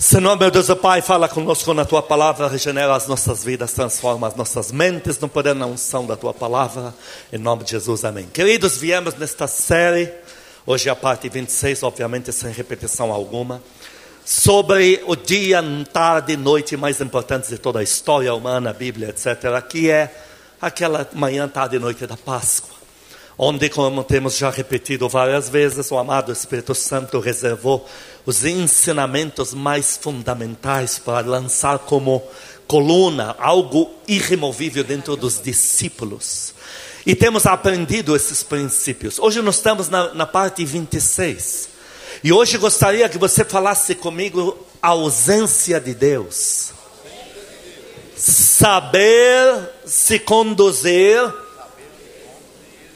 Senhor, meu Deus e Pai, fala conosco na tua palavra, regenera as nossas vidas, transforma as nossas mentes no poder na unção da tua palavra, em nome de Jesus, amém. Queridos, viemos nesta série, hoje é a parte 26, obviamente sem repetição alguma, sobre o dia, tarde e noite mais importantes de toda a história humana, a Bíblia, etc., que é aquela manhã, tarde e noite da Páscoa onde, como temos já repetido várias vezes, o amado Espírito Santo reservou os ensinamentos mais fundamentais para lançar como coluna, algo irremovível dentro dos discípulos. E temos aprendido esses princípios. Hoje nós estamos na, na parte 26. E hoje gostaria que você falasse comigo a ausência de Deus. Saber se conduzir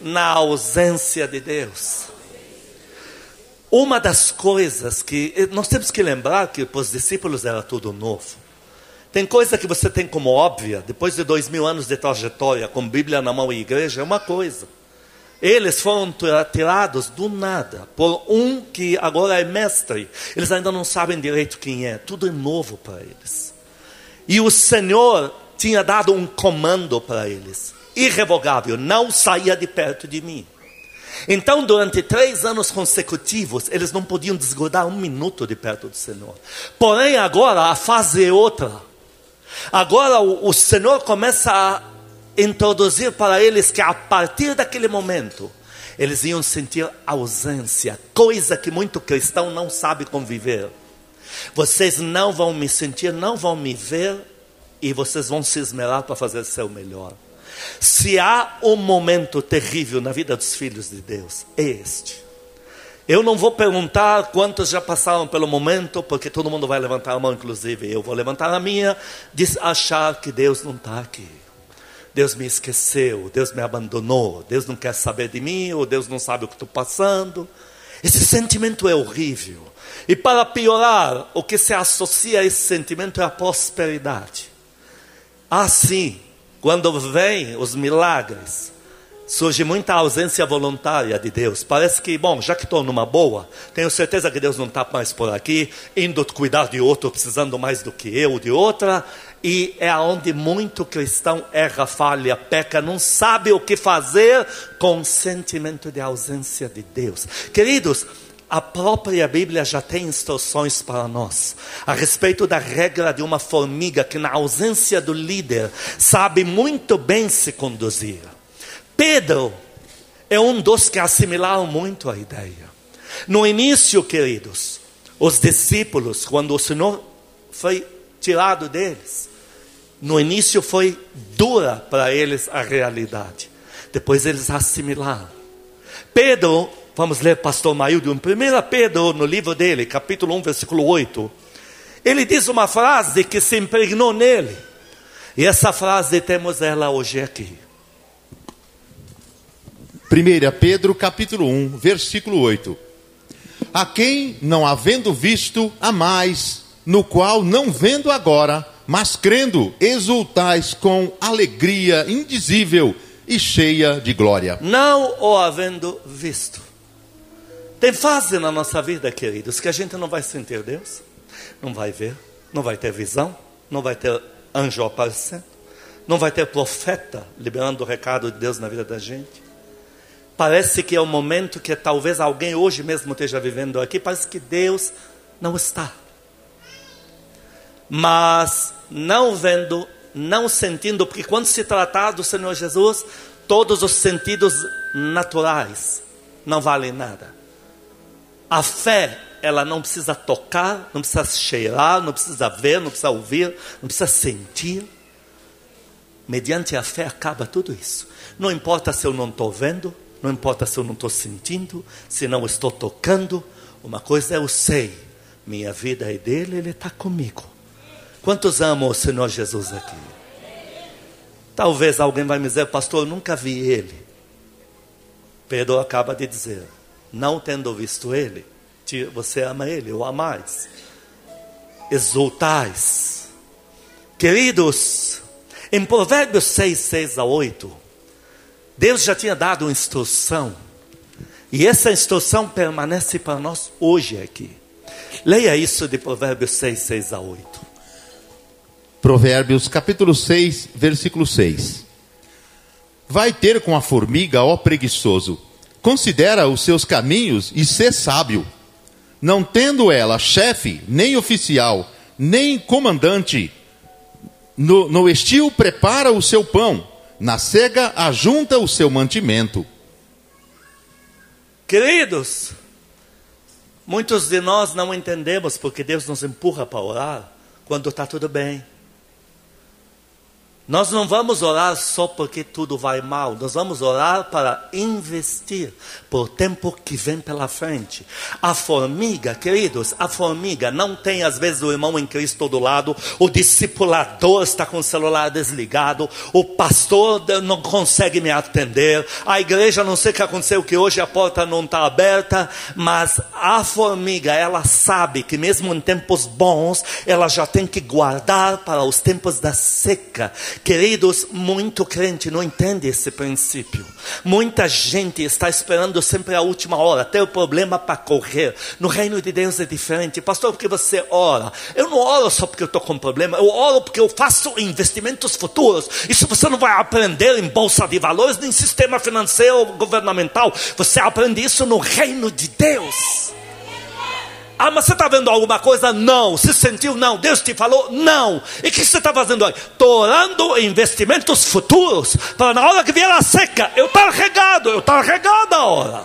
na ausência de Deus. Uma das coisas que eh, nós temos que lembrar que para os discípulos era tudo novo. Tem coisa que você tem como óbvia, depois de dois mil anos de trajetória, com Bíblia na mão e igreja, é uma coisa. Eles foram tirados do nada por um que agora é mestre. Eles ainda não sabem direito quem é, tudo é novo para eles. E o Senhor tinha dado um comando para eles irrevogável, não saia de perto de mim. Então, durante três anos consecutivos, eles não podiam desgrudar um minuto de perto do Senhor. Porém, agora a fase é outra. Agora o, o Senhor começa a introduzir para eles que a partir daquele momento, eles iam sentir ausência, coisa que muito cristão não sabe conviver. Vocês não vão me sentir, não vão me ver, e vocês vão se esmerar para fazer o seu melhor. Se há um momento terrível na vida dos filhos de Deus, é este. Eu não vou perguntar quantos já passaram pelo momento, porque todo mundo vai levantar a mão, inclusive eu vou levantar a minha, de achar que Deus não está aqui. Deus me esqueceu, Deus me abandonou, Deus não quer saber de mim, ou Deus não sabe o que estou passando. Esse sentimento é horrível. E para piorar, o que se associa a esse sentimento é a prosperidade. Assim, quando vem os milagres, surge muita ausência voluntária de Deus. Parece que, bom, já que estou numa boa, tenho certeza que Deus não está mais por aqui, indo cuidar de outro, precisando mais do que eu, de outra. E é onde muito cristão erra, falha, peca, não sabe o que fazer com o sentimento de ausência de Deus. Queridos, a própria Bíblia já tem instruções para nós a respeito da regra de uma formiga que, na ausência do líder, sabe muito bem se conduzir. Pedro é um dos que assimilaram muito a ideia. No início, queridos, os discípulos, quando o Senhor foi tirado deles, no início foi dura para eles a realidade. Depois eles assimilaram. Pedro Vamos ler pastor Maildo, em 1 Pedro, no livro dele, capítulo 1, versículo 8. Ele diz uma frase que se impregnou nele. E essa frase temos ela hoje aqui. 1 Pedro, capítulo 1, versículo 8. A quem, não havendo visto, a mais, no qual, não vendo agora, mas crendo, exultais com alegria indizível e cheia de glória. Não o havendo visto. Tem fase na nossa vida, queridos, que a gente não vai sentir Deus, não vai ver, não vai ter visão, não vai ter anjo aparecendo, não vai ter profeta liberando o recado de Deus na vida da gente. Parece que é um momento que talvez alguém hoje mesmo esteja vivendo aqui, parece que Deus não está. Mas não vendo, não sentindo, porque quando se tratar do Senhor Jesus, todos os sentidos naturais não valem nada. A fé, ela não precisa tocar, não precisa cheirar, não precisa ver, não precisa ouvir, não precisa sentir. Mediante a fé acaba tudo isso. Não importa se eu não estou vendo, não importa se eu não estou sentindo, se não estou tocando. Uma coisa eu sei: minha vida é dele, ele está comigo. Quantos amam o Senhor Jesus aqui? Talvez alguém vai me dizer, pastor, eu nunca vi ele. Pedro acaba de dizer: não tendo visto ele, você ama ele, ou amais, exultais. Queridos, em Provérbios 6, 6 a 8, Deus já tinha dado uma instrução, e essa instrução permanece para nós hoje aqui. Leia isso de Provérbios 6, 6 a 8. Provérbios capítulo 6, versículo 6. Vai ter com a formiga, ó preguiçoso, considera os seus caminhos e sê sábio. Não tendo ela chefe, nem oficial, nem comandante, no, no estio prepara o seu pão, na cega ajunta o seu mantimento. Queridos, muitos de nós não entendemos porque Deus nos empurra para orar quando está tudo bem. Nós não vamos orar só porque tudo vai mal, nós vamos orar para investir por tempo que vem pela frente. A formiga, queridos, a formiga não tem às vezes o irmão em Cristo do lado, o discipulador está com o celular desligado, o pastor não consegue me atender, a igreja não sei o que aconteceu, que hoje a porta não está aberta, mas a formiga, ela sabe que mesmo em tempos bons, ela já tem que guardar para os tempos da seca Queridos, muito crente não entende esse princípio. Muita gente está esperando sempre a última hora, ter o problema para correr. No reino de Deus é diferente. Pastor, porque você ora? Eu não oro só porque eu estou com problema, eu oro porque eu faço investimentos futuros. Isso você não vai aprender em bolsa de valores, nem sistema financeiro governamental. Você aprende isso no reino de Deus. Ah, mas você está vendo alguma coisa? Não. Se sentiu? Não. Deus te falou? Não. E o que você está fazendo aí? Estou orando investimentos futuros. Para na hora que vier a seca, eu estou regado. Eu estou regado a hora.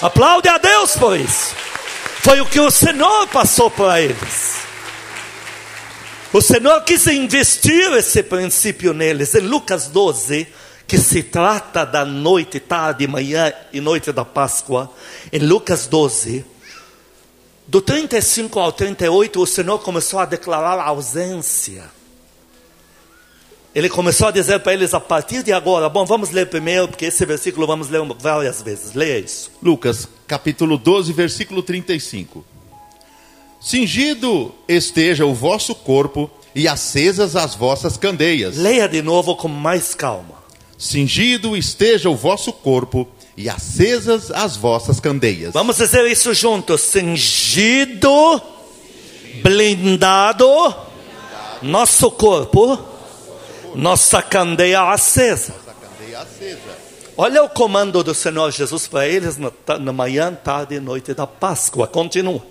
Aplaude a Deus por isso. Foi o que o Senhor passou para eles. O Senhor quis investir esse princípio neles. Em Lucas 12, que se trata da noite, tarde, manhã e noite da Páscoa. Em Lucas 12 do 35 ao 38, o Senhor começou a declarar a ausência. Ele começou a dizer para eles a partir de agora, bom, vamos ler primeiro, porque esse versículo vamos ler várias vezes. Leia isso. Lucas, capítulo 12, versículo 35. Cingido esteja o vosso corpo e acesas as vossas candeias. Leia de novo com mais calma. Cingido esteja o vosso corpo e acesas as vossas candeias. Vamos dizer isso juntos: cingido, blindado, nosso corpo, nossa candeia acesa. Olha o comando do Senhor Jesus para eles na manhã, tarde e noite da Páscoa. Continua.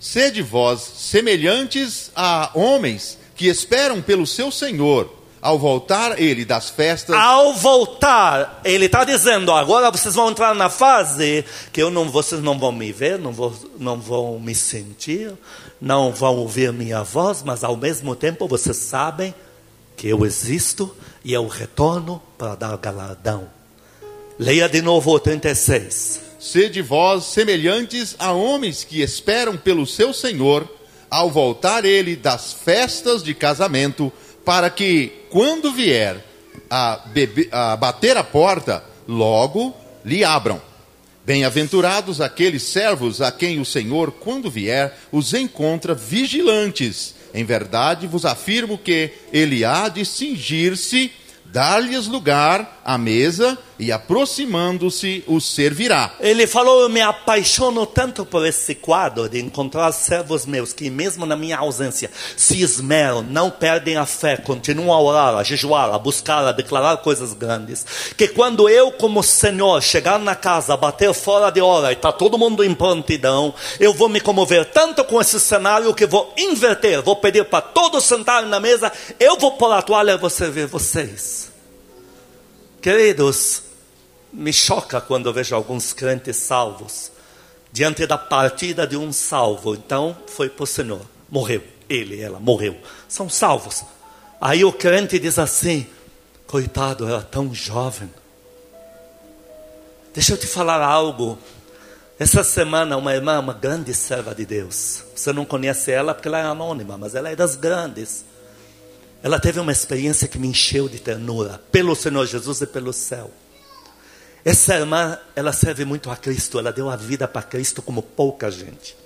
Sede vós semelhantes a homens que esperam pelo seu Senhor ao voltar ele das festas. Ao voltar, ele está dizendo: agora vocês vão entrar na fase que eu não, vocês não vão me ver, não, vou, não vão me sentir, não vão ouvir minha voz, mas ao mesmo tempo vocês sabem que eu existo e eu retorno para dar galardão. Leia de novo o 36. Sede vós semelhantes a homens que esperam pelo seu Senhor, ao voltar ele das festas de casamento para que, quando vier a, bebe, a bater a porta, logo lhe abram. Bem-aventurados aqueles servos a quem o Senhor, quando vier, os encontra vigilantes. Em verdade vos afirmo que ele há de cingir-se, dar-lhes lugar à mesa e aproximando-se os servirá. Ele falou: Eu me apaixono tanto por esse quadro de encontrar servos meus que, mesmo na minha ausência, se esmeram, não perdem a fé, continuam a orar, a jejuar, a buscar, a declarar coisas grandes. Que quando eu, como Senhor, chegar na casa, bater fora de hora e está todo mundo em prontidão, eu vou me comover tanto com esse cenário que vou inverter, vou pedir para todos sentarem na mesa, eu vou pôr a toalha e vou servir vocês. Queridos, me choca quando vejo alguns crentes salvos diante da partida de um salvo. Então foi para o Senhor, morreu. Ele, ela, morreu. São salvos. Aí o crente diz assim: coitado, era tão jovem. Deixa eu te falar algo. Essa semana, uma irmã, uma grande serva de Deus. Você não conhece ela porque ela é anônima, mas ela é das grandes. Ela teve uma experiência que me encheu de ternura pelo Senhor Jesus e pelo céu. Essa irmã, ela serve muito a Cristo, ela deu a vida para Cristo como pouca gente.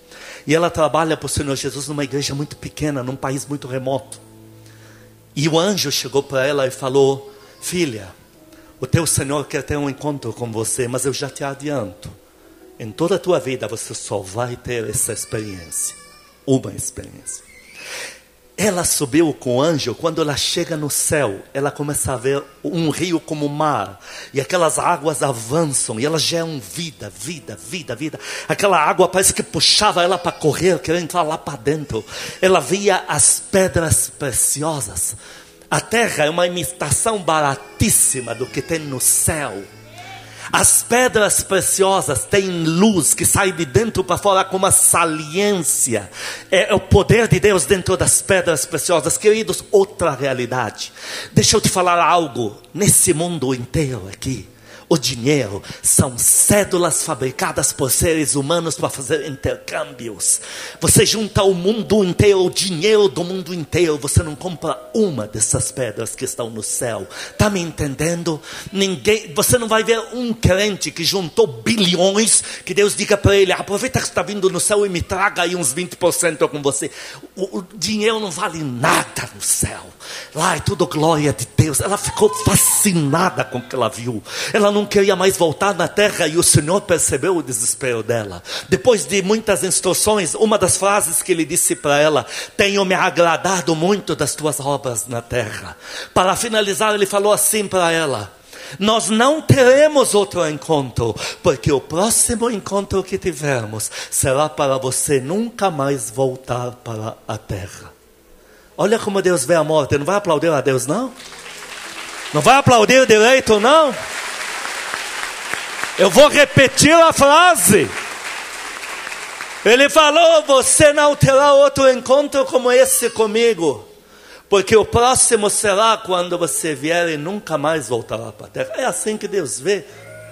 E ela trabalha para o Senhor Jesus numa igreja muito pequena, num país muito remoto. E o anjo chegou para ela e falou: Filha, o teu Senhor quer ter um encontro com você, mas eu já te adianto. Em toda a tua vida você só vai ter essa experiência. Uma experiência. Ela subiu com o anjo, quando ela chega no céu, ela começa a ver um rio como mar, e aquelas águas avançam, e elas geram vida, vida, vida, vida. Aquela água parece que puxava ela para correr, querer entrar lá para dentro. Ela via as pedras preciosas. A terra é uma imitação baratíssima do que tem no céu. As pedras preciosas têm luz que sai de dentro para fora com uma saliência. É o poder de Deus dentro das pedras preciosas. Queridos, outra realidade. Deixa eu te falar algo. Nesse mundo inteiro aqui, o dinheiro são cédulas fabricadas por seres humanos para fazer intercâmbios. Você junta o mundo inteiro, o dinheiro do mundo inteiro, você não compra uma dessas pedras que estão no céu. Está me entendendo? Ninguém, você não vai ver um crente que juntou bilhões, que Deus diga para ele: aproveita que está vindo no céu e me traga aí uns 20% com você. O, o dinheiro não vale nada no céu. Lá é tudo glória de Deus. Ela ficou fascinada com o que ela viu. Ela não queria mais voltar na terra e o Senhor percebeu o desespero dela. Depois de muitas instruções, uma das frases que ele disse para ela: Tenho me agradado muito das tuas obras na terra. Para finalizar, ele falou assim para ela: nós não teremos outro encontro, porque o próximo encontro que tivermos será para você nunca mais voltar para a terra. Olha como Deus vê a morte. Não vai aplaudir a Deus, não? Não vai aplaudir direito, não? Eu vou repetir a frase. Ele falou: Você não terá outro encontro como esse comigo, porque o próximo será quando você vier e nunca mais voltará para a terra. É assim que Deus vê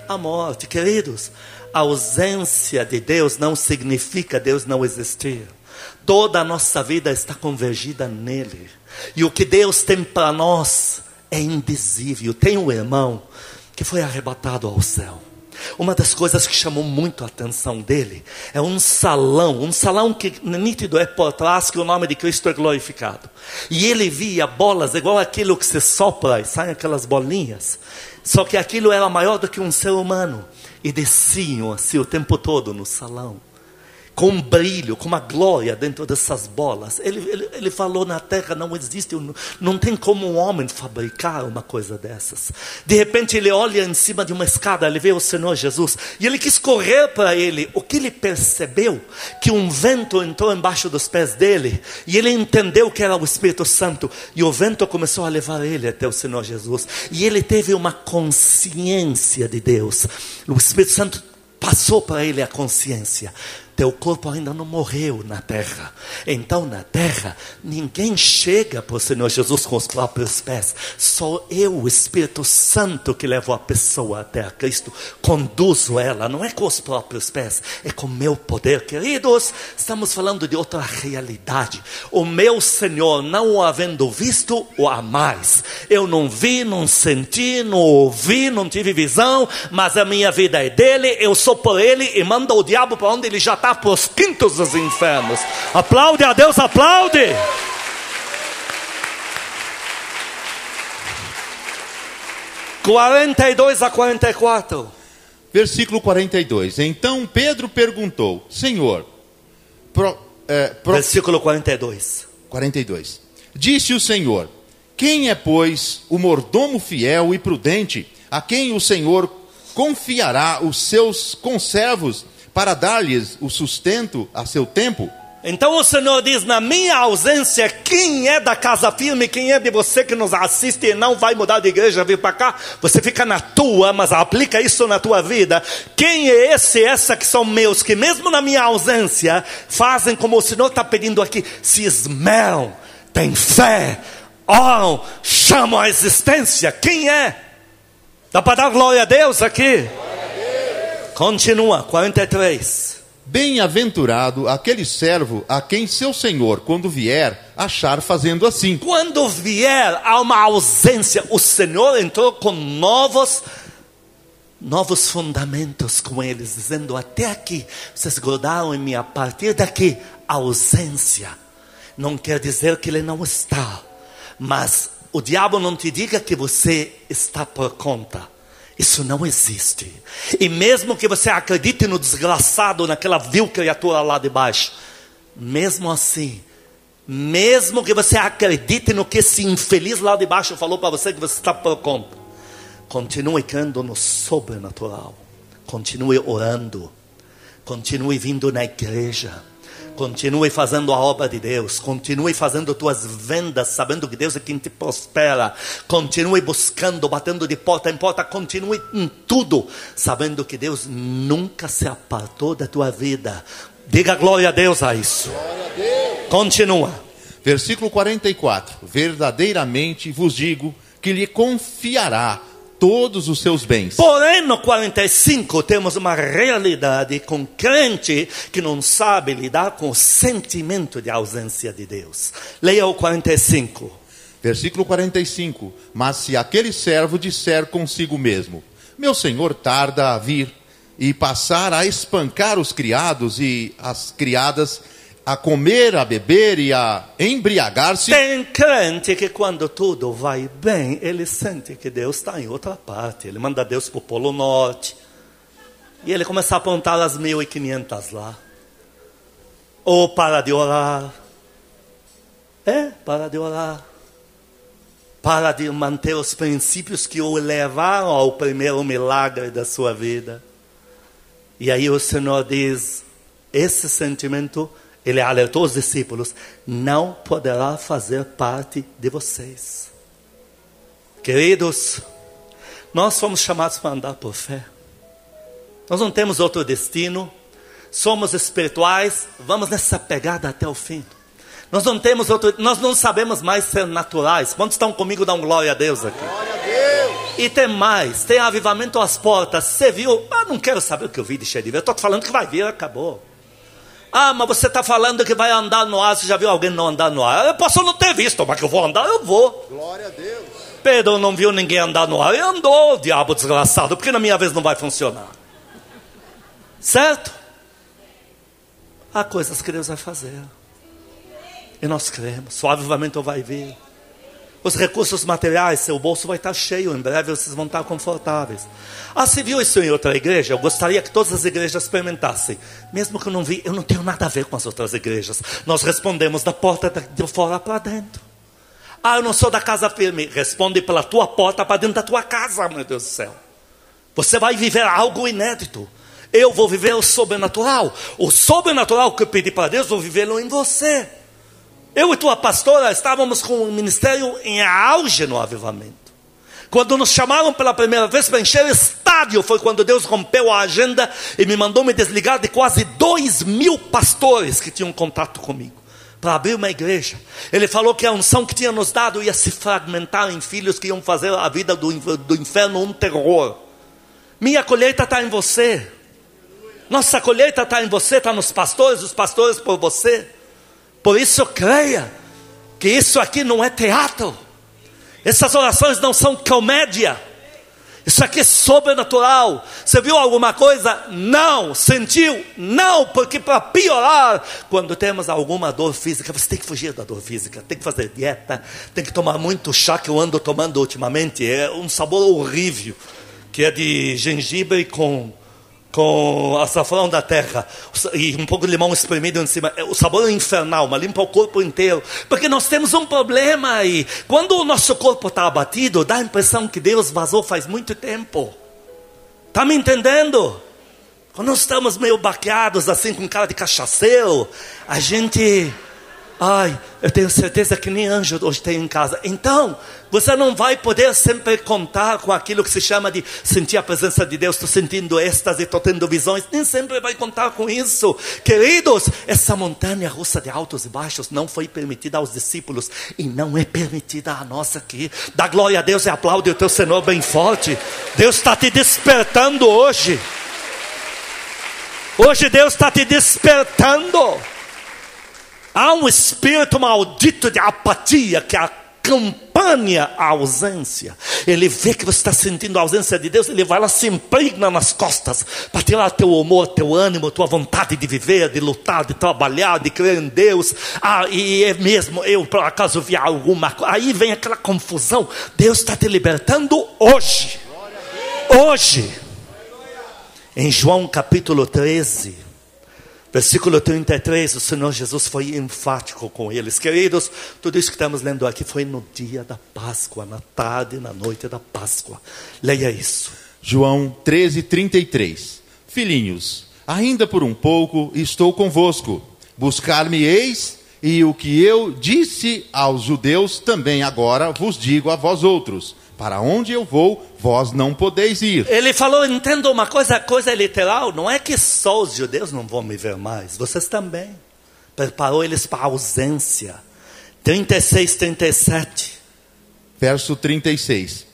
a morte, queridos. A ausência de Deus não significa Deus não existir. Toda a nossa vida está convergida nele. E o que Deus tem para nós é indizível. Tem um irmão que foi arrebatado ao céu. Uma das coisas que chamou muito a atenção dele é um salão, um salão que nítido é por trás que o nome de Cristo é glorificado. E ele via bolas igual aquilo que se sopra e saem aquelas bolinhas. Só que aquilo era maior do que um ser humano. E desciam assim o tempo todo no salão com um brilho, com uma glória dentro dessas bolas. Ele, ele, ele falou: na terra não existe, não tem como um homem fabricar uma coisa dessas. De repente ele olha em cima de uma escada, ele vê o Senhor Jesus, e ele quis correr para ele. O que ele percebeu? Que um vento entrou embaixo dos pés dele, e ele entendeu que era o Espírito Santo, e o vento começou a levar ele até o Senhor Jesus, e ele teve uma consciência de Deus. O Espírito Santo passou para ele a consciência teu corpo ainda não morreu na terra. Então, na terra, ninguém chega para o Senhor Jesus com os próprios pés. Só eu, o Espírito Santo, que levou a pessoa até a Cristo, conduzo ela. Não é com os próprios pés, é com meu poder. Queridos, estamos falando de outra realidade. O meu Senhor, não o havendo visto, o há mais. Eu não vi, não senti, não ouvi, não tive visão, mas a minha vida é dele. Eu sou por ele e manda o diabo para onde ele já para os quintos dos infernos. Aplaude a Deus, aplaude. Quarenta e dois a quarenta e quatro. Versículo 42. Então Pedro perguntou: Senhor, pro, é, pro... versículo 42. 42. Disse o Senhor: Quem é, pois, o mordomo fiel e prudente, a quem o Senhor confiará os seus conservos para dar-lhes o sustento a seu tempo. Então o Senhor diz: na minha ausência, quem é da casa firme, quem é de você que nos assiste e não vai mudar de igreja, vir para cá, você fica na tua, mas aplica isso na tua vida. Quem é esse, essa que são meus, que mesmo na minha ausência, fazem como o Senhor está pedindo aqui, se esmeram, têm fé, oram, chamam a existência. Quem é? Dá para dar glória a Deus aqui? Continua, 43. Bem-aventurado aquele servo a quem seu senhor, quando vier, achar fazendo assim. Quando vier, há uma ausência. O Senhor entrou com novos novos fundamentos com eles, dizendo: até aqui, vocês grudaram em mim, a partir daqui, ausência. Não quer dizer que ele não está, mas o diabo não te diga que você está por conta. Isso não existe. E mesmo que você acredite no desgraçado, naquela vil criatura lá de baixo, mesmo assim, mesmo que você acredite no que esse infeliz lá de baixo falou para você que você está por conta, continue crendo no sobrenatural, continue orando, continue vindo na igreja Continue fazendo a obra de Deus. Continue fazendo tuas vendas, sabendo que Deus é quem te prospera. Continue buscando, batendo de porta em porta. Continue em tudo, sabendo que Deus nunca se apartou da tua vida. Diga glória a Deus a isso. A Deus. Continua. Versículo 44. Verdadeiramente vos digo que lhe confiará todos os seus bens. Porém, no 45 temos uma realidade com crente que não sabe lidar com o sentimento de ausência de Deus. Leia o 45. Versículo 45. Mas se aquele servo disser consigo mesmo: Meu senhor tarda a vir, e passar a espancar os criados e as criadas, a comer, a beber e a embriagar-se. Tem crente que quando tudo vai bem, ele sente que Deus está em outra parte. Ele manda Deus para o Polo Norte. E ele começa a apontar as 1.500 lá. Ou para de orar. É, para de orar. Para de manter os princípios que o levaram ao primeiro milagre da sua vida. E aí o Senhor diz: esse sentimento ele alertou os discípulos: não poderá fazer parte de vocês. Queridos, nós fomos chamados para andar por fé. Nós não temos outro destino. Somos espirituais, vamos nessa pegada até o fim. Nós não temos outro, nós não sabemos mais ser naturais. Quantos estão comigo, dão glória a Deus aqui. Glória a Deus. E tem mais, tem avivamento às portas. Você viu? Ah, não quero saber o que eu vi de cheio de ver. Eu estou falando que vai vir, acabou. Ah, mas você está falando que vai andar no ar. Você já viu alguém não andar no ar? Eu posso não ter visto, mas que eu vou andar, eu vou. Glória a Deus. Pedro não viu ninguém andar no ar. E andou, diabo desgraçado, porque na minha vez não vai funcionar. Certo? Há coisas que Deus vai fazer. E nós cremos. Avivamento vai vir os recursos materiais, seu bolso vai estar cheio, em breve vocês vão estar confortáveis. Ah, você viu isso em outra igreja? Eu gostaria que todas as igrejas experimentassem. Mesmo que eu não vi, eu não tenho nada a ver com as outras igrejas. Nós respondemos da porta de fora para dentro. Ah, eu não sou da casa firme. Responde pela tua porta para dentro da tua casa, meu Deus do céu. Você vai viver algo inédito. Eu vou viver o sobrenatural. O sobrenatural que eu pedi para Deus, vou vivê-lo em você. Eu e tua pastora estávamos com o ministério em auge no avivamento. Quando nos chamaram pela primeira vez para encher estádio, foi quando Deus rompeu a agenda e me mandou me desligar de quase dois mil pastores que tinham contato comigo para abrir uma igreja. Ele falou que a unção que tinha nos dado ia se fragmentar em filhos que iam fazer a vida do, do inferno um terror. Minha colheita está em você. Nossa colheita está em você, está nos pastores, os pastores por você. Por isso creia que isso aqui não é teatro. Essas orações não são comédia. Isso aqui é sobrenatural. Você viu alguma coisa? Não. Sentiu? Não. Porque para piorar, quando temos alguma dor física, você tem que fugir da dor física. Tem que fazer dieta. Tem que tomar muito chá que eu ando tomando ultimamente. É um sabor horrível. Que é de gengibre com com açafrão da terra e um pouco de limão espremido em cima. É, o sabor é infernal, mas limpa o corpo inteiro. Porque nós temos um problema aí. Quando o nosso corpo está abatido, dá a impressão que Deus vazou faz muito tempo. Está me entendendo? Quando nós estamos meio baqueados, assim, com cara de cachaceiro, a gente Ai, eu tenho certeza que nem anjo hoje tem em casa. Então, você não vai poder sempre contar com aquilo que se chama de sentir a presença de Deus. Estou sentindo êxtase, estou tendo visões. Nem sempre vai contar com isso. Queridos, essa montanha russa de altos e baixos não foi permitida aos discípulos e não é permitida a nós aqui. Dá glória a Deus e aplaude o teu Senhor bem forte. Deus está te despertando hoje. Hoje Deus está te despertando. Há um espírito maldito de apatia que acompanha a ausência. Ele vê que você está sentindo a ausência de Deus, ele vai lá se impregna nas costas para tirar teu humor, teu ânimo, tua vontade de viver, de lutar, de trabalhar, de crer em Deus. Ah, e é mesmo, eu por acaso vi alguma coisa. Aí vem aquela confusão. Deus está te libertando hoje. Hoje, em João capítulo 13, versículo 33, o Senhor Jesus foi enfático com eles. Queridos, tudo isso que estamos lendo aqui foi no dia da Páscoa, na tarde, na noite da Páscoa. Leia isso. João 13, 33. Filhinhos, ainda por um pouco estou convosco. Buscar-me-eis, e o que eu disse aos judeus também agora vos digo a vós outros para onde eu vou, vós não podeis ir. Ele falou, entenda uma coisa, coisa é literal, não é que só os judeus não vão me ver mais, vocês também. Preparou eles para a ausência. 36, 37. Verso 36.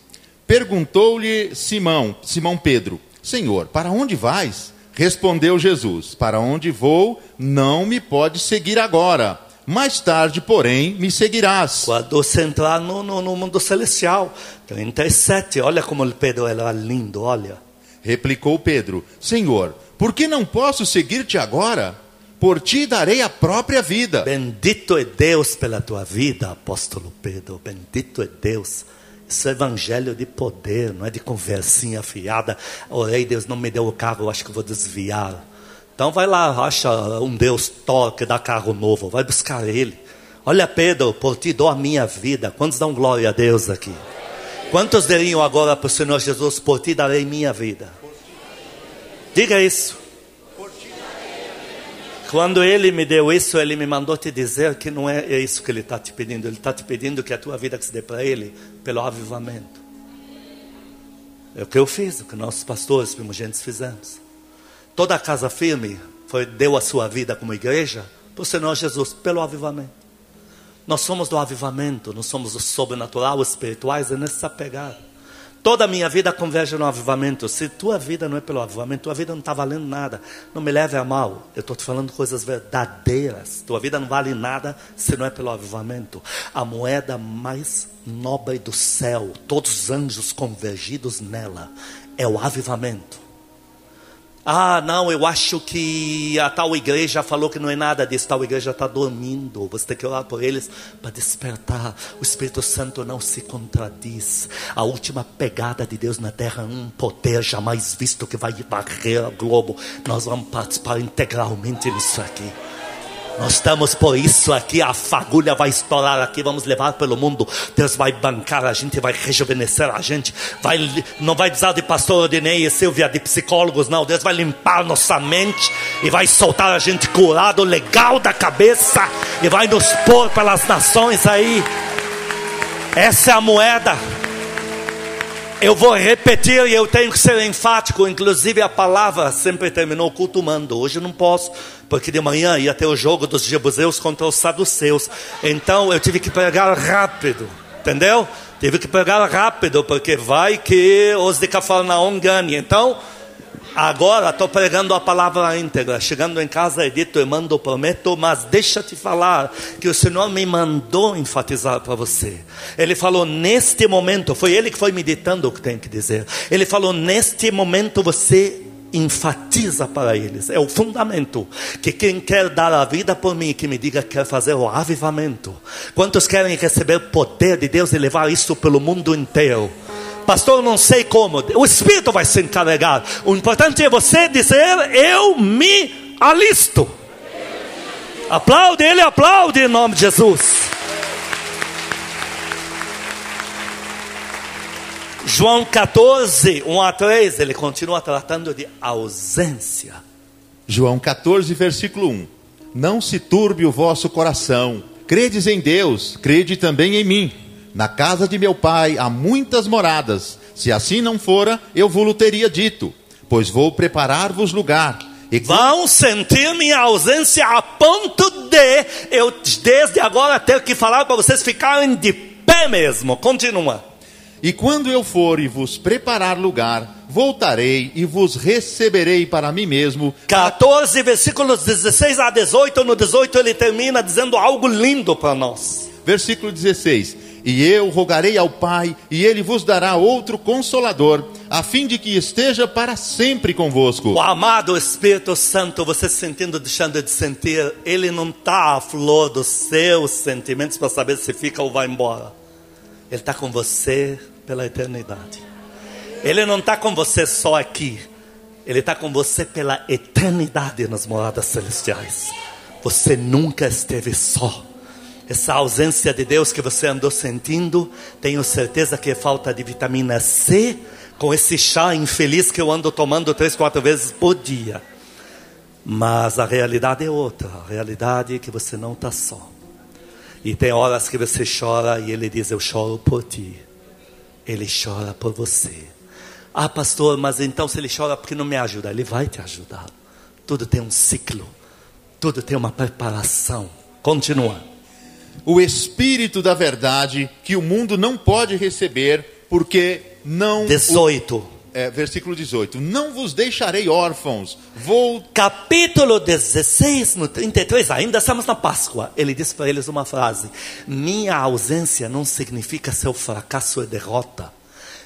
Perguntou-lhe Simão, Simão Pedro, Senhor, para onde vais? Respondeu Jesus, para onde vou, não me pode seguir agora mais tarde, porém, me seguirás. Quando você entrar no, no, no mundo celestial, 37, olha como Pedro era lindo, olha. Replicou Pedro: Senhor, por que não posso seguir-te agora? Por ti darei a própria vida. Bendito é Deus pela tua vida, apóstolo Pedro. Bendito é Deus. Isso é evangelho de poder, não é de conversinha fiada. Orei, Deus não me deu o carro, eu acho que vou desviar. Então vai lá, acha um Deus Thor que dá carro novo, vai buscar ele. Olha Pedro, por ti dou a minha vida. Quantos dão glória a Deus aqui? Quantos diriam agora para o Senhor Jesus, por ti darei minha vida? Diga isso. Quando ele me deu isso, ele me mandou te dizer que não é isso que ele está te pedindo. Ele está te pedindo que a tua vida se dê para ele pelo avivamento. É o que eu fiz, o que nossos pastores, primogênitos fizemos. Toda a casa firme foi, deu a sua vida como igreja para o Senhor Jesus, pelo avivamento. Nós somos do avivamento, nós somos do sobrenatural, espirituais, é nessa pegada. Toda a minha vida converge no avivamento. Se tua vida não é pelo avivamento, tua vida não está valendo nada. Não me leve a mal. Eu estou te falando coisas verdadeiras. Tua vida não vale nada se não é pelo avivamento. A moeda mais nobre do céu, todos os anjos convergidos nela, é o avivamento. Ah, não, eu acho que a tal igreja falou que não é nada disso, tal igreja está dormindo. Você tem que orar por eles para despertar. O Espírito Santo não se contradiz. A última pegada de Deus na terra, um poder jamais visto que vai varrer o globo. Nós vamos participar integralmente nisso aqui. Nós estamos por isso aqui, a fagulha vai estourar aqui, vamos levar pelo mundo. Deus vai bancar a gente, vai rejuvenescer a gente. Vai, não vai precisar de pastor Odinei e Silvia, de psicólogos, não. Deus vai limpar nossa mente e vai soltar a gente curado, legal da cabeça e vai nos pôr pelas nações aí. Essa é a moeda. Eu vou repetir e eu tenho que ser enfático. Inclusive a palavra sempre terminou cultuando. Hoje não posso, porque de manhã ia ter o jogo dos jebuseus contra os saduceus. Então eu tive que pregar rápido, entendeu? Tive que pregar rápido, porque vai que os de Cafarnaum ganhem. Então Agora estou pregando a palavra íntegra. Chegando em casa, edito e mando, prometo, mas deixa te falar que o Senhor me mandou enfatizar para você. Ele falou neste momento, foi ele que foi meditando o que tem que dizer. Ele falou neste momento você enfatiza para eles, é o fundamento. Que quem quer dar a vida por mim, que me diga que quer fazer o avivamento. Quantos querem receber o poder de Deus e levar isso pelo mundo inteiro? Pastor, não sei como. O Espírito vai se encarregar. O importante é você dizer: Eu me alisto. Aplaude, ele aplaude em nome de Jesus. João 14, 1 a 3, ele continua tratando de ausência. João 14, versículo 1. Não se turbe o vosso coração. Credes em Deus, crede também em mim. Na casa de meu pai há muitas moradas. Se assim não fora, eu vou-lo teria dito, pois vou preparar-vos lugar. E vão sentir minha ausência a ponto de eu desde agora ter que falar para vocês ficarem de pé mesmo. Continua. E quando eu for e vos preparar lugar, voltarei e vos receberei para mim mesmo. 14 versículos 16 a 18, no 18 ele termina dizendo algo lindo para nós. Versículo 16 e eu rogarei ao Pai, e ele vos dará outro consolador, a fim de que esteja para sempre convosco. O amado Espírito Santo, você sentindo, deixando de sentir, ele não está a flor dos seus sentimentos para saber se fica ou vai embora. Ele está com você pela eternidade. Ele não está com você só aqui. Ele está com você pela eternidade nas moradas celestiais. Você nunca esteve só. Essa ausência de Deus que você andou sentindo, tenho certeza que é falta de vitamina C com esse chá infeliz que eu ando tomando três, quatro vezes por dia. Mas a realidade é outra. A realidade é que você não está só. E tem horas que você chora e ele diz: Eu choro por ti. Ele chora por você. Ah, pastor, mas então se ele chora porque não me ajuda, ele vai te ajudar. Tudo tem um ciclo, tudo tem uma preparação. Continua. O Espírito da Verdade que o mundo não pode receber, porque não. 18. É, versículo 18: Não vos deixarei órfãos, vou. Capítulo 16, no 33, ainda estamos na Páscoa. Ele diz para eles uma frase: Minha ausência não significa seu fracasso e derrota.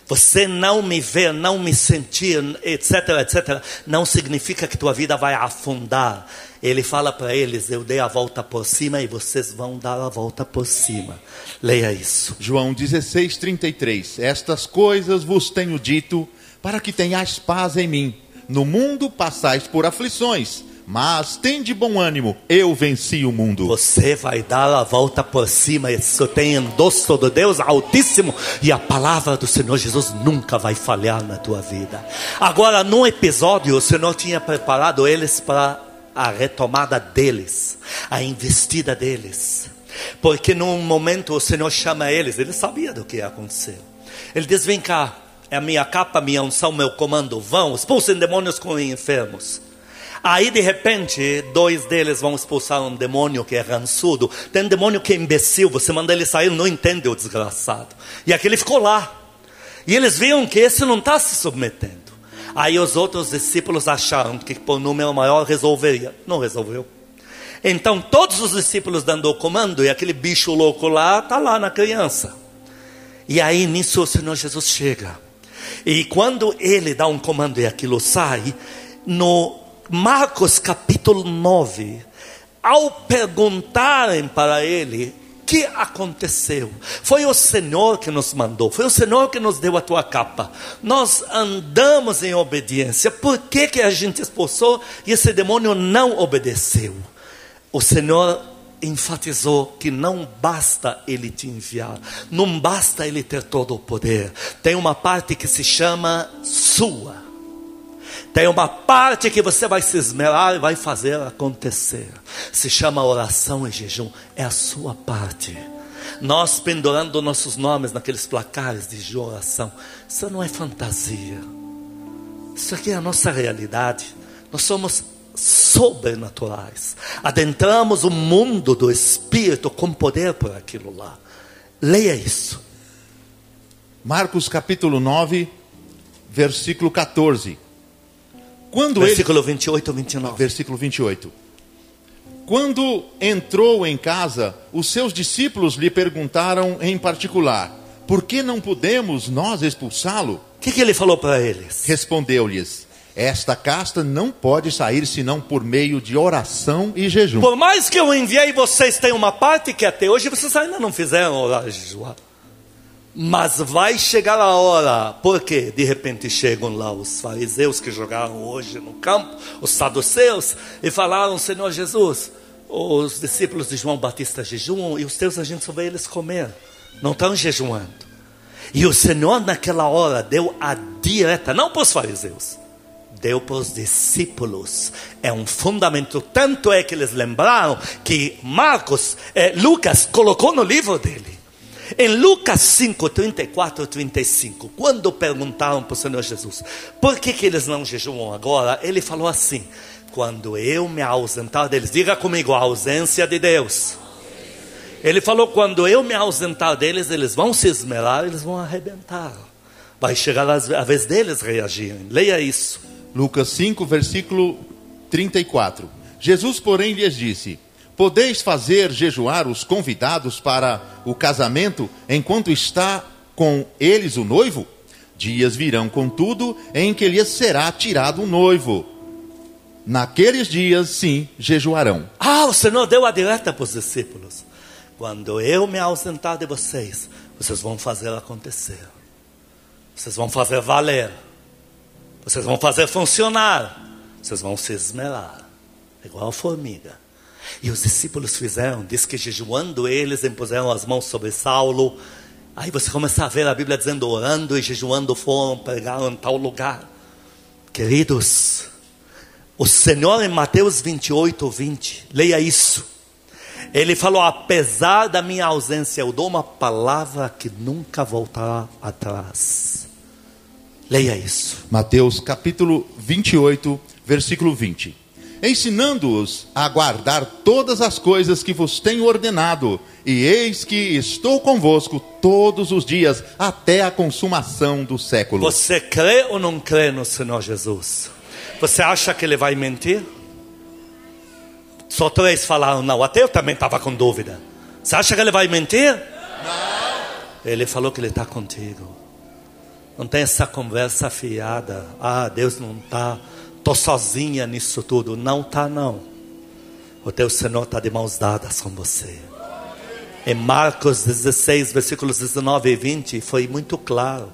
Você não me ver, não me sentir, etc, etc, não significa que tua vida vai afundar. Ele fala para eles: Eu dei a volta por cima e vocês vão dar a volta por cima. Leia isso. João 16, 33. Estas coisas vos tenho dito para que tenhais paz em mim. No mundo passais por aflições, mas tende bom ânimo, eu venci o mundo. Você vai dar a volta por cima, isso tem endosso do Deus Altíssimo, e a palavra do Senhor Jesus nunca vai falhar na tua vida. Agora, num episódio, o Senhor tinha preparado eles para a retomada deles, a investida deles. Porque num momento o Senhor chama eles, ele sabia do que ia acontecer. Ele diz: Vem cá, é a minha capa, minha unção, meu comando. Vão, expulsem demônios com enfermos. Aí de repente, dois deles vão expulsar um demônio que é rançudo. Tem demônio que é imbecil, você manda ele sair, não entende o desgraçado. E aquele ficou lá. E eles viram que esse não está se submetendo. Aí os outros discípulos acharam que por número maior resolveria. Não resolveu. Então todos os discípulos dando o comando e aquele bicho louco lá está lá na criança. E aí nisso o Senhor Jesus chega. E quando ele dá um comando e aquilo sai, no Marcos capítulo 9, ao perguntarem para ele, que aconteceu? Foi o Senhor que nos mandou, foi o Senhor que nos deu a tua capa. Nós andamos em obediência. Por que, que a gente expulsou e esse demônio não obedeceu? O Senhor enfatizou que não basta ele te enviar, não basta ele ter todo o poder. Tem uma parte que se chama sua. Tem uma parte que você vai se esmerar e vai fazer acontecer. Se chama oração e jejum. É a sua parte. Nós pendurando nossos nomes naqueles placares de oração. Isso não é fantasia. Isso aqui é a nossa realidade. Nós somos sobrenaturais. Adentramos o mundo do Espírito com poder por aquilo lá. Leia isso. Marcos capítulo 9, versículo 14. Quando versículo ele, 28 ou 29. Versículo 28. Quando entrou em casa, os seus discípulos lhe perguntaram em particular: Por que não podemos nós expulsá-lo? O que, que ele falou para eles? Respondeu-lhes: Esta casta não pode sair senão por meio de oração e jejum. Por mais que eu enviei vocês, tem uma parte que até hoje vocês ainda não fizeram orar e jejuar. Mas vai chegar a hora, porque de repente chegam lá os fariseus que jogaram hoje no campo, os saduceus, e falaram: Senhor Jesus, os discípulos de João Batista jejuam e os teus a gente só vê eles comer, não estão jejuando. E o Senhor, naquela hora, deu a direta, não para os fariseus, deu para os discípulos. É um fundamento. Tanto é que eles lembraram que Marcos, eh, Lucas colocou no livro dele. Em Lucas 5, 34 e 35, quando perguntaram para o Senhor Jesus, por que, que eles não jejuam agora? Ele falou assim: quando eu me ausentar deles, diga comigo, a ausência de Deus. Ele falou: quando eu me ausentar deles, eles vão se esmerar, eles vão arrebentar. Vai chegar a vez deles reagirem. Leia isso. Lucas 5, versículo 34. Jesus, porém, lhes disse: Podeis fazer jejuar os convidados para o casamento enquanto está com eles o noivo? Dias virão, contudo, em que lhes será tirado o noivo. Naqueles dias, sim, jejuarão. Ah, o Senhor deu a direta para os discípulos. Quando eu me ausentar de vocês, vocês vão fazer acontecer. Vocês vão fazer valer. Vocês vão fazer funcionar. Vocês vão se esmerar. Igual a formiga. E os discípulos fizeram, diz que jejuando eles impuseram as mãos sobre Saulo. Aí você começa a ver a Bíblia dizendo orando e jejuando foram, pregaram em tal lugar. Queridos, o Senhor em Mateus 28, 20, leia isso. Ele falou: apesar da minha ausência, eu dou uma palavra que nunca voltará atrás. Leia isso. Mateus capítulo 28, versículo 20. Ensinando-os a guardar todas as coisas que vos tenho ordenado, e eis que estou convosco todos os dias, até a consumação do século. Você crê ou não crê no Senhor Jesus? Você acha que ele vai mentir? Só três falaram não. Até eu também estava com dúvida. Você acha que ele vai mentir? Não. Ele falou que ele está contigo. Não tem essa conversa fiada. Ah, Deus não está. Estou sozinha nisso tudo. Não está, não. O teu Senhor está de mãos dadas com você. Em Marcos 16, versículos 19 e 20, foi muito claro.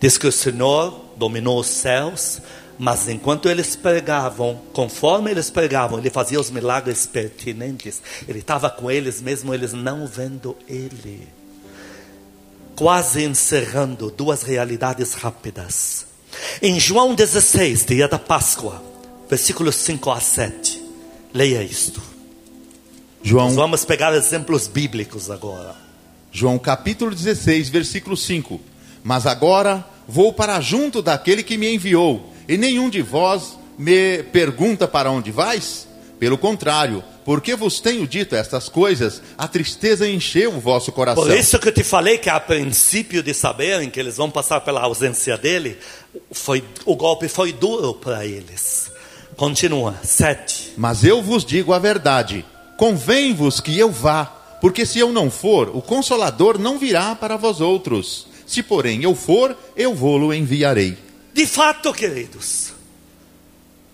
Diz que o Senhor dominou os céus, mas enquanto eles pregavam, conforme eles pregavam, ele fazia os milagres pertinentes. Ele estava com eles, mesmo eles não vendo ele quase encerrando duas realidades rápidas. Em João 16, dia da Páscoa, versículos 5 a 7. Leia isto. João, Nós vamos pegar exemplos bíblicos agora. João capítulo 16, versículo 5. Mas agora vou para junto daquele que me enviou, e nenhum de vós me pergunta para onde vais? Pelo contrário, porque vos tenho dito estas coisas, a tristeza encheu o vosso coração. Por isso que eu te falei que a princípio de saberem que eles vão passar pela ausência dele, foi, o golpe foi duro para eles. Continua, sete. Mas eu vos digo a verdade: convém-vos que eu vá, porque se eu não for, o consolador não virá para vós outros. Se porém eu for, eu vou-lo enviarei. De fato, queridos,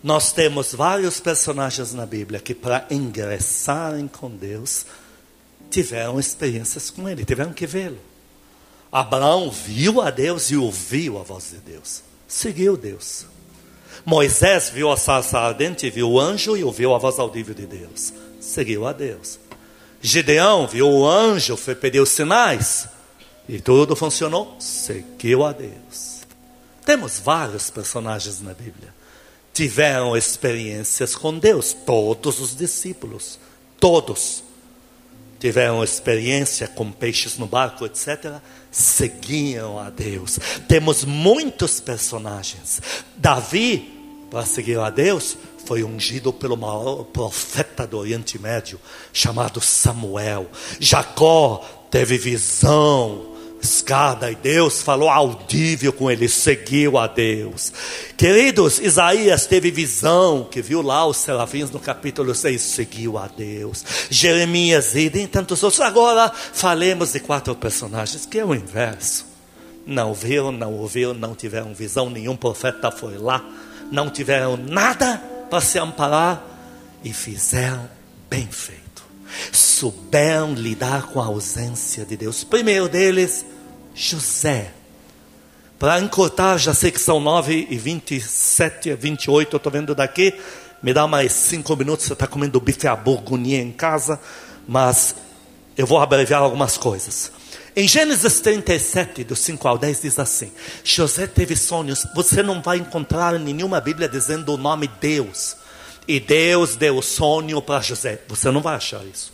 nós temos vários personagens na Bíblia que, para ingressarem com Deus, tiveram experiências com Ele, tiveram que vê-lo. Abraão viu a Deus e ouviu a voz de Deus, seguiu Deus. Moisés viu a sarça ardente, viu o anjo e ouviu a voz audível de Deus, seguiu a Deus. Gideão viu o anjo, foi pedir os sinais e tudo funcionou, seguiu a Deus. Temos vários personagens na Bíblia tiveram experiências com Deus, todos os discípulos, todos tiveram experiência com peixes no barco, etc. Seguiam a Deus. Temos muitos personagens. Davi, para seguir a Deus, foi ungido pelo maior profeta do Oriente Médio, chamado Samuel. Jacó teve visão escada e Deus falou audível com ele, seguiu a Deus. Queridos, Isaías teve visão, que viu lá os serafins no capítulo 6, seguiu a Deus. Jeremias e tantos outros. Agora falemos de quatro personagens, que é o inverso. Não viram, não ouviram, não tiveram visão, nenhum profeta foi lá, não tiveram nada para se amparar e fizeram bem feito souberam lidar com a ausência de Deus. Primeiro deles, José. Para encurtar, já sei que são 9 e 27 e 28, eu estou vendo daqui. Me dá mais cinco minutos, você está comendo bife à bourguignon em casa, mas eu vou abreviar algumas coisas. Em Gênesis 37, do 5 ao 10, diz assim: José teve sonhos. Você não vai encontrar em nenhuma Bíblia dizendo o nome Deus. E Deus deu sonho para José. Você não vai achar isso.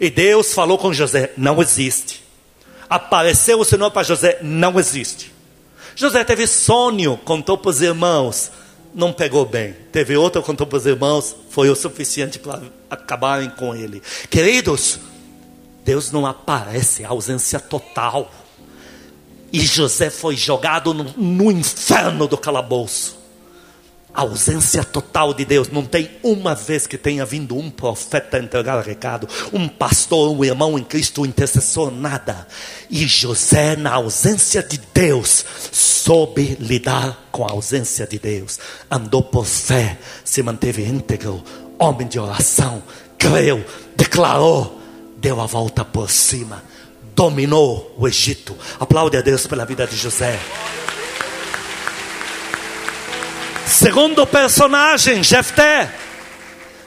E Deus falou com José: não existe. Apareceu o Senhor para José: não existe. José teve sonho, contou para os irmãos, não pegou bem. Teve outro, contou para os irmãos, foi o suficiente para acabarem com ele. Queridos, Deus não aparece, ausência total. E José foi jogado no, no inferno do calabouço ausência total de Deus. Não tem uma vez que tenha vindo um profeta entregar recado, um pastor, um irmão em Cristo, um intercessor, nada. E José, na ausência de Deus, soube lidar com a ausência de Deus. Andou por fé, se manteve íntegro, homem de oração, creu, declarou, deu a volta por cima, dominou o Egito. Aplaude a Deus pela vida de José. Segundo personagem, Jefté.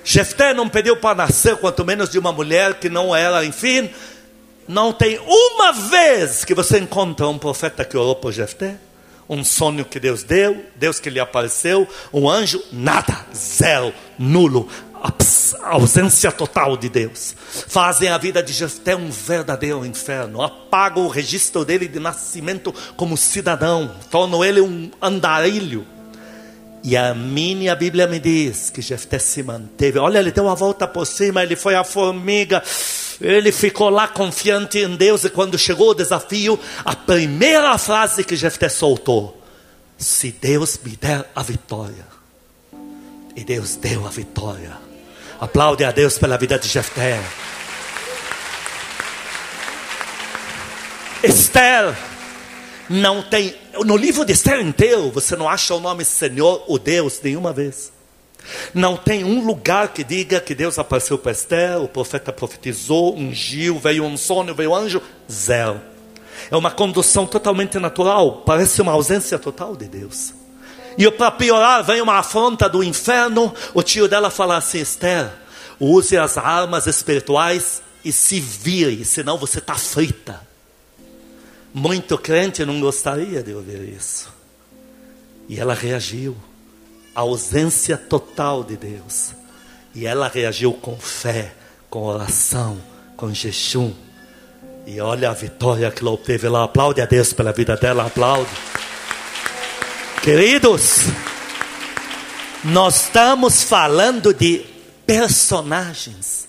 Jefté não pediu para nascer, quanto menos de uma mulher que não era, enfim. Não tem uma vez que você encontra um profeta que orou por Jefté. Um sonho que Deus deu, Deus que lhe apareceu, um anjo, nada, zero, nulo, ausência total de Deus. Fazem a vida de Jefté um verdadeiro inferno. Apagam o registro dele de nascimento como cidadão, tornam ele um andarilho. E a minha Bíblia me diz que Jefté se manteve. Olha, ele deu a volta por cima, ele foi a formiga. Ele ficou lá confiante em Deus e quando chegou o desafio, a primeira frase que Jefté soltou: Se Deus me der a vitória. E Deus deu a vitória. Aplaude a Deus pela vida de Jefté. Esther não tem, no livro de Esther inteiro, você não acha o nome Senhor ou Deus nenhuma vez. Não tem um lugar que diga que Deus apareceu para Esther, o profeta profetizou, ungiu, veio um sonho, veio um anjo. Zero. É uma condução totalmente natural, parece uma ausência total de Deus. E para piorar, vem uma afronta do inferno. O tio dela fala assim: Esther, use as armas espirituais e se vire, senão você está frita. Muito crente não gostaria de ouvir isso. E ela reagiu a ausência total de Deus. E ela reagiu com fé, com oração, com jejum. E olha a vitória que ela obteve. Ela aplaude a Deus pela vida dela, aplaude. Queridos, nós estamos falando de personagens.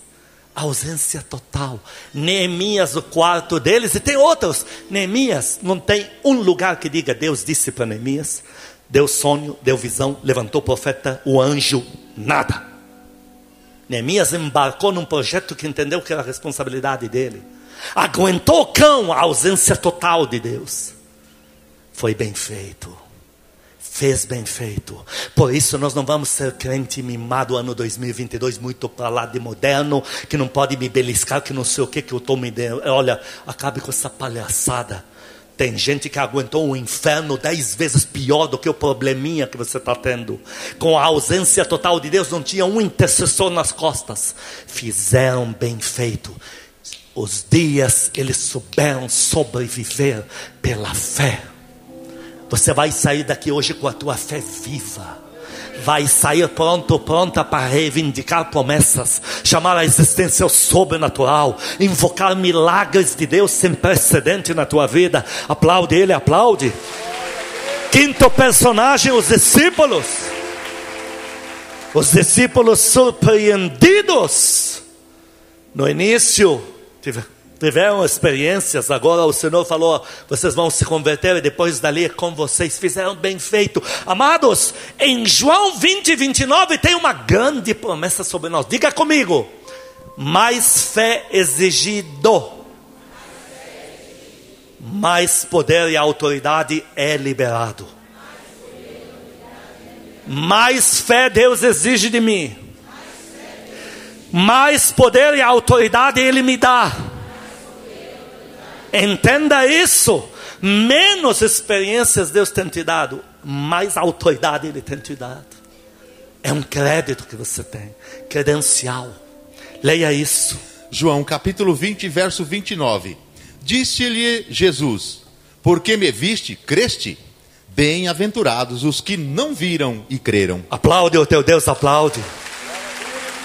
Ausência total. Neemias, o quarto deles, e tem outros. Neemias não tem um lugar que diga Deus disse para Neemias deu sonho, deu visão, levantou o profeta, o anjo, nada. Neemias embarcou num projeto que entendeu que era a responsabilidade dele. Aguentou o cão, a ausência total de Deus. Foi bem feito. Fez bem feito. Por isso nós não vamos ser crente mimado ano 2022, muito para lá de moderno, que não pode me beliscar, que não sei o que que eu estou me dando. Olha, acabe com essa palhaçada. Tem gente que aguentou um inferno dez vezes pior do que o probleminha que você está tendo. Com a ausência total de Deus, não tinha um intercessor nas costas. Fizeram bem feito. Os dias eles souberam sobreviver pela fé. Você vai sair daqui hoje com a tua fé viva vai sair pronto, pronta para reivindicar promessas, chamar a existência o sobrenatural, invocar milagres de Deus sem precedente na tua vida. Aplaude ele, aplaude. Quinto personagem, os discípulos. Os discípulos surpreendidos. No início, tiveram experiências, agora o Senhor falou: vocês vão se converter e depois dali é com vocês fizeram bem feito. Amados, em João 20, 29 tem uma grande promessa sobre nós. Diga comigo: mais fé exigido, mais poder e autoridade é liberado. Mais fé Deus exige de mim. Mais poder e autoridade Ele me dá Entenda isso. Menos experiências Deus tem te dado, mais autoridade Ele tem te dado. É um crédito que você tem, credencial. Leia isso. João capítulo 20, verso 29. Disse-lhe Jesus: Porque me viste, creste? Bem-aventurados os que não viram e creram. Aplaude o teu Deus, aplaude.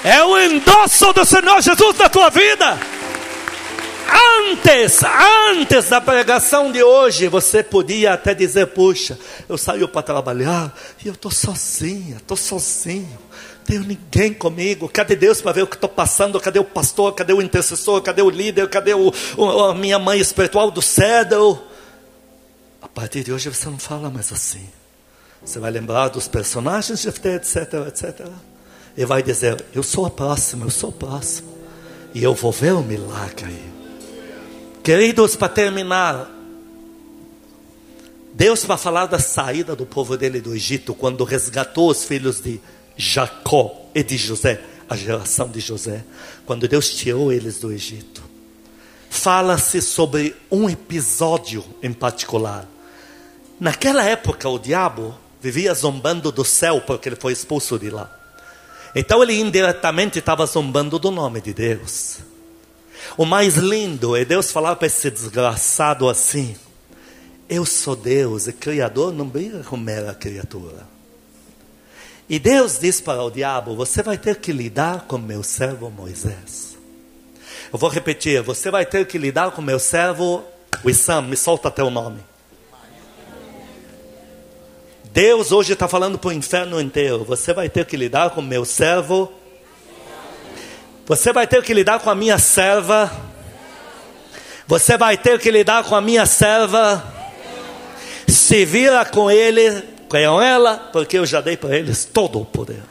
É o endosso do Senhor Jesus na tua vida. Antes, antes da pregação de hoje, você podia até dizer: Puxa, eu saio para trabalhar e eu estou sozinha, estou sozinho, tenho ninguém comigo. Cadê Deus para ver o que estou passando? Cadê o pastor? Cadê o intercessor? Cadê o líder? Cadê o, o, a minha mãe espiritual do céu? A partir de hoje você não fala mais assim. Você vai lembrar dos personagens de etc, etc. E vai dizer: Eu sou a próxima, eu sou o próximo. E eu vou ver o milagre. Queridos, para terminar, Deus vai falar da saída do povo dele do Egito, quando resgatou os filhos de Jacó e de José, a geração de José, quando Deus tirou eles do Egito. Fala-se sobre um episódio em particular. Naquela época, o diabo vivia zombando do céu porque ele foi expulso de lá. Então ele indiretamente estava zombando do nome de Deus. O mais lindo é Deus falar para esse desgraçado assim: Eu sou Deus e Criador, não briga com mera criatura. E Deus diz para o diabo: Você vai ter que lidar com meu servo Moisés. Eu vou repetir: Você vai ter que lidar com meu servo Wissam, me solta teu nome. Deus hoje está falando para o inferno inteiro: Você vai ter que lidar com meu servo. Você vai ter que lidar com a minha serva. Você vai ter que lidar com a minha serva. Se vira com ele, com ela, porque eu já dei para eles todo o poder.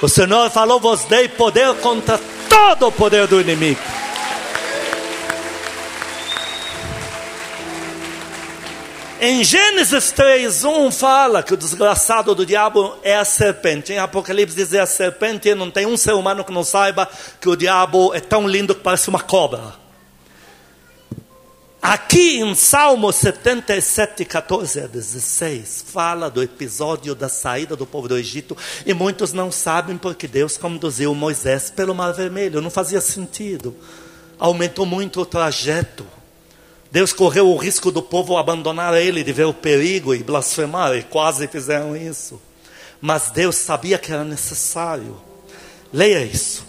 O Senhor falou: Vos dei poder contra todo o poder do inimigo. Em Gênesis 3:1 fala que o desgraçado do diabo é a serpente. Em Apocalipse diz é a serpente, não tem um ser humano que não saiba que o diabo é tão lindo que parece uma cobra. Aqui em Salmo 77, 14 a 16, fala do episódio da saída do povo do Egito, e muitos não sabem porque Deus conduziu Moisés pelo Mar Vermelho, não fazia sentido, aumentou muito o trajeto. Deus correu o risco do povo abandonar ele, de ver o perigo e blasfemar, e quase fizeram isso. Mas Deus sabia que era necessário. Leia isso.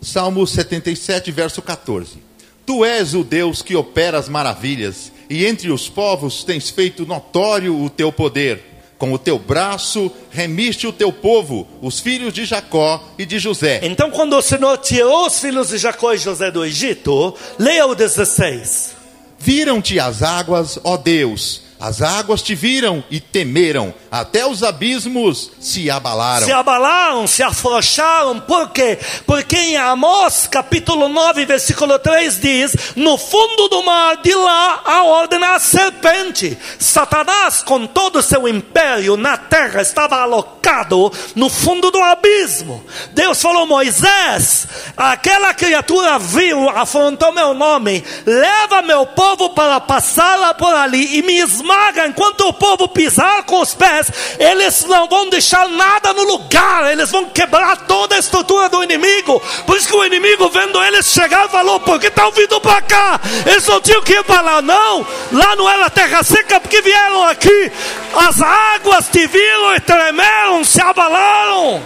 Salmo 77, verso 14. Tu és o Deus que opera as maravilhas, e entre os povos tens feito notório o teu poder. Com o teu braço remiste o teu povo, os filhos de Jacó e de José. Então, quando o Senhor tirou os filhos de Jacó e José do Egito, leia o 16. Viram-te as águas, ó Deus, as águas te viram e temeram, até os abismos se abalaram. Se abalaram, se afrouxaram, por quê? Porque em Amós, capítulo 9, versículo 3 diz: No fundo do mar, de lá, a ordem a serpente. Satanás, com todo o seu império na terra, estava alocado no fundo do abismo. Deus falou: Moisés, aquela criatura viu, afrontou meu nome, leva meu povo para passá-la por ali e me esmaga enquanto o povo pisar com os pés, eles não vão deixar nada no lugar, eles vão quebrar toda a estrutura do inimigo. Por isso que o inimigo, vendo eles chegar, falou: Por que estão vindo para cá? Eles não tinham que ir para lá, não. Lá não era terra seca, porque vieram aqui. As águas te viram e tremeram, se abalaram.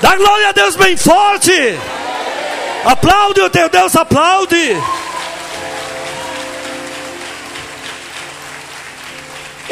Dá glória a Deus bem forte. Aplaude o teu Deus, aplaude.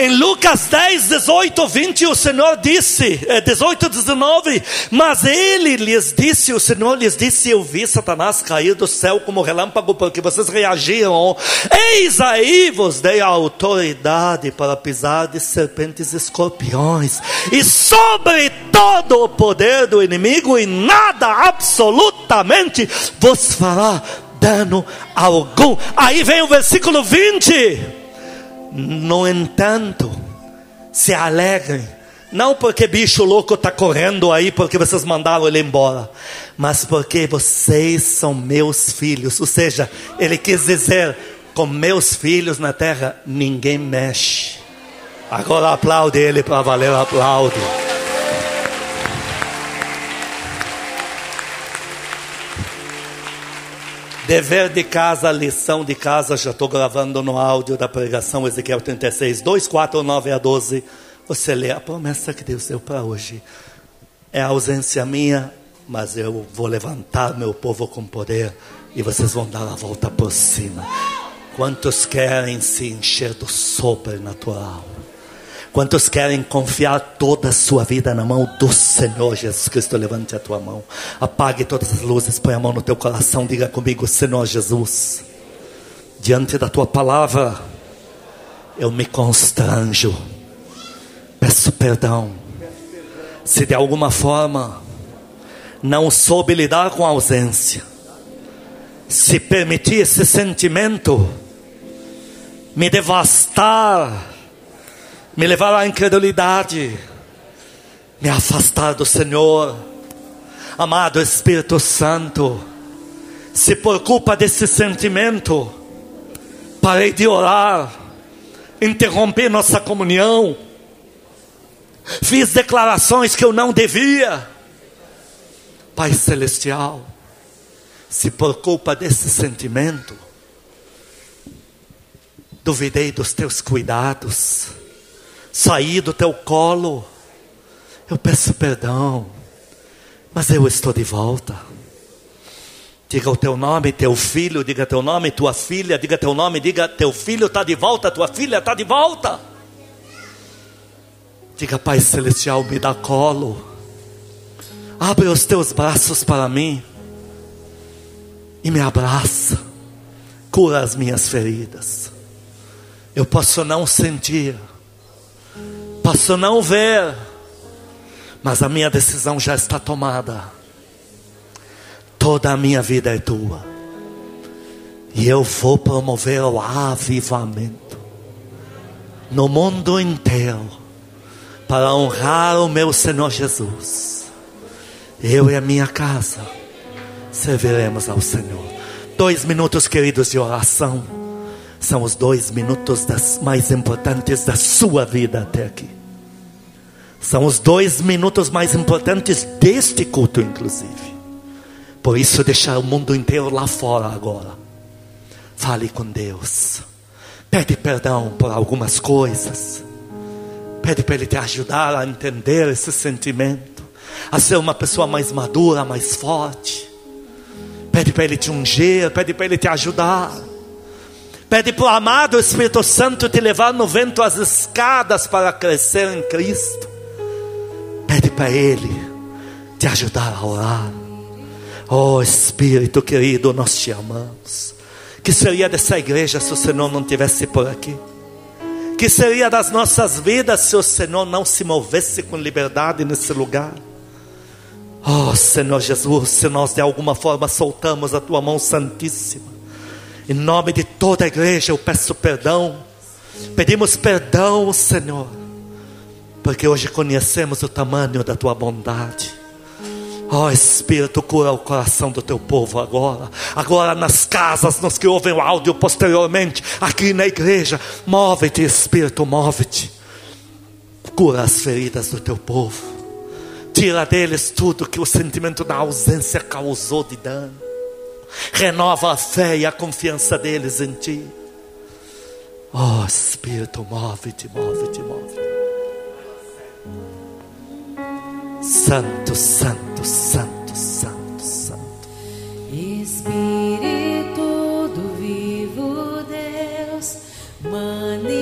Em Lucas 10, 18, 20, o Senhor disse, 18, 19, mas ele lhes disse, o Senhor lhes disse, eu vi Satanás cair do céu como relâmpago, porque vocês reagiram. Eis aí vos dei a autoridade para pisar de serpentes e escorpiões, e sobre todo o poder do inimigo, e nada absolutamente vos fará dano algum. Aí vem o versículo 20. No entanto, se alegrem, não porque bicho louco está correndo aí porque vocês mandaram ele embora, mas porque vocês são meus filhos. Ou seja, ele quis dizer: com meus filhos na terra ninguém mexe. Agora aplaude ele para valer, aplaude. Dever de casa, lição de casa, já estou gravando no áudio da pregação Ezequiel 36, 2, 4, 9 a 12. Você lê a promessa que Deus deu para hoje. É ausência minha, mas eu vou levantar meu povo com poder e vocês vão dar a volta por cima. Quantos querem se encher do sobrenatural? Quantos querem confiar toda a sua vida na mão do Senhor Jesus Cristo? Levante a tua mão. Apague todas as luzes, põe a mão no teu coração. Diga comigo, Senhor Jesus. Diante da tua palavra, eu me constranjo. Peço perdão. Se de alguma forma não soube lidar com a ausência, se permitir esse sentimento me devastar, me levar à incredulidade, me afastar do Senhor. Amado Espírito Santo, se por culpa desse sentimento parei de orar, interrompi nossa comunhão, fiz declarações que eu não devia. Pai Celestial, se por culpa desse sentimento, duvidei dos teus cuidados, saí do teu colo, eu peço perdão, mas eu estou de volta. Diga o teu nome, teu filho, diga teu nome, tua filha, diga teu nome, diga teu filho está de volta, tua filha está de volta. Diga, Pai Celestial, me dá colo. Abre os teus braços para mim e me abraça. Cura as minhas feridas. Eu posso não sentir, posso não ver, mas a minha decisão já está tomada toda a minha vida é tua. E eu vou promover o avivamento no mundo inteiro para honrar o meu Senhor Jesus. Eu e a minha casa serviremos ao Senhor. Dois minutos, queridos, de oração são os dois minutos das mais importantes da sua vida até aqui. São os dois minutos mais importantes deste culto, inclusive. Por isso, deixar o mundo inteiro lá fora agora. Fale com Deus. Pede perdão por algumas coisas. Pede para Ele te ajudar a entender esse sentimento. A ser uma pessoa mais madura, mais forte. Pede para Ele te ungir. Pede para Ele te ajudar. Pede para o amado Espírito Santo te levar no vento as escadas para crescer em Cristo. Pede para Ele te ajudar a orar. Oh Espírito querido, nós te amamos. Que seria dessa igreja se o Senhor não tivesse por aqui? Que seria das nossas vidas se o Senhor não se movesse com liberdade nesse lugar? Oh Senhor Jesus, se nós de alguma forma soltamos a tua mão santíssima, em nome de toda a igreja eu peço perdão, pedimos perdão, Senhor, porque hoje conhecemos o tamanho da tua bondade. Ó oh, Espírito, cura o coração do teu povo agora. Agora nas casas, nos que ouvem o áudio posteriormente, aqui na igreja. Move-te, Espírito, move-te. Cura as feridas do teu povo. Tira deles tudo que o sentimento da ausência causou de dano. Renova a fé e a confiança deles em ti. Ó oh, Espírito, move-te, move-te, move-te. Santo, Santo, Santo, Santo, Santo. Espírito do vivo Deus, manifesta.